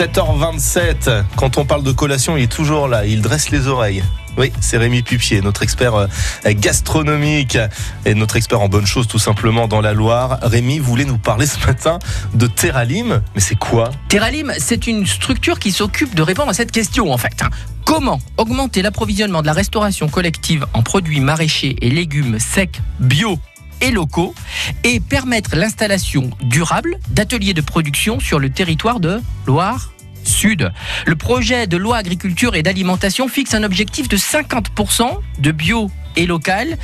7h27, quand on parle de collation, il est toujours là, il dresse les oreilles. Oui, c'est Rémi Pupier, notre expert euh, gastronomique et notre expert en bonnes choses tout simplement dans la Loire. Rémi voulait nous parler ce matin de Terralim, mais c'est quoi? Terralim, c'est une structure qui s'occupe de répondre à cette question en fait. hein. Comment augmenter l'approvisionnement de la restauration collective en produits maraîchers et légumes secs, bio et locaux et permettre l'installation durable d'ateliers de production sur le territoire de Loire Sud. Le projet de loi agriculture et d'alimentation fixe un objectif de 50% de bio et local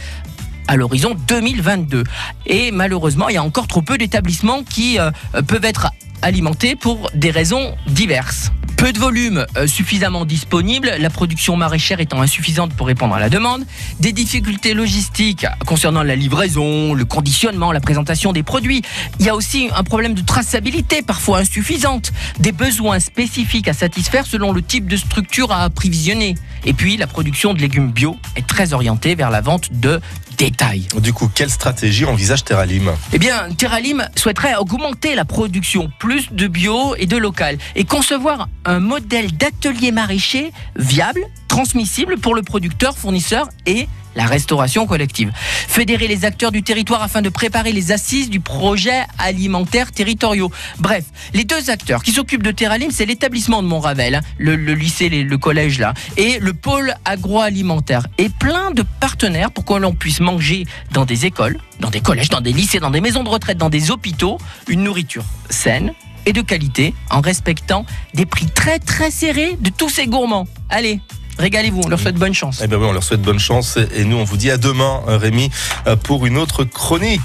à l'horizon 2022. Et malheureusement, il y a encore trop peu d'établissements qui euh, peuvent être alimentés pour des raisons diverses. Peu de volume euh, suffisamment disponible, la production maraîchère étant insuffisante pour répondre à la demande, des difficultés logistiques concernant la livraison, le conditionnement, la présentation des produits. Il y a aussi un problème de traçabilité parfois insuffisante, des besoins spécifiques à satisfaire selon le type de structure à approvisionner. Et puis la production de légumes bio est très orientée vers la vente de détail. Du coup, quelle stratégie envisage Terralim? Eh bien, Terralim souhaiterait augmenter la production, plus de bio et de local, et concevoir un modèle d'atelier maraîcher viable, transmissible pour le producteur, fournisseur et la restauration collective. Fédérer les acteurs du territoire afin de préparer les assises du projet alimentaire territoriaux. Bref, les deux acteurs qui s'occupent de Terralim, c'est l'établissement de Montravel, hein, le, lycée, le collège là, et le pôle agroalimentaire. Et plein de partenaires pour que l'on puisse manger dans des écoles, dans des collèges, dans des lycées, dans des maisons de retraite, dans des hôpitaux, une nourriture saine et de qualité en respectant des prix très très serrés de tous ces gourmands. Allez, régalez-vous, on leur souhaite bonne chance. Eh bien oui, on leur souhaite bonne chance et nous on vous dit à demain, euh, Rémi, euh, pour une autre chronique.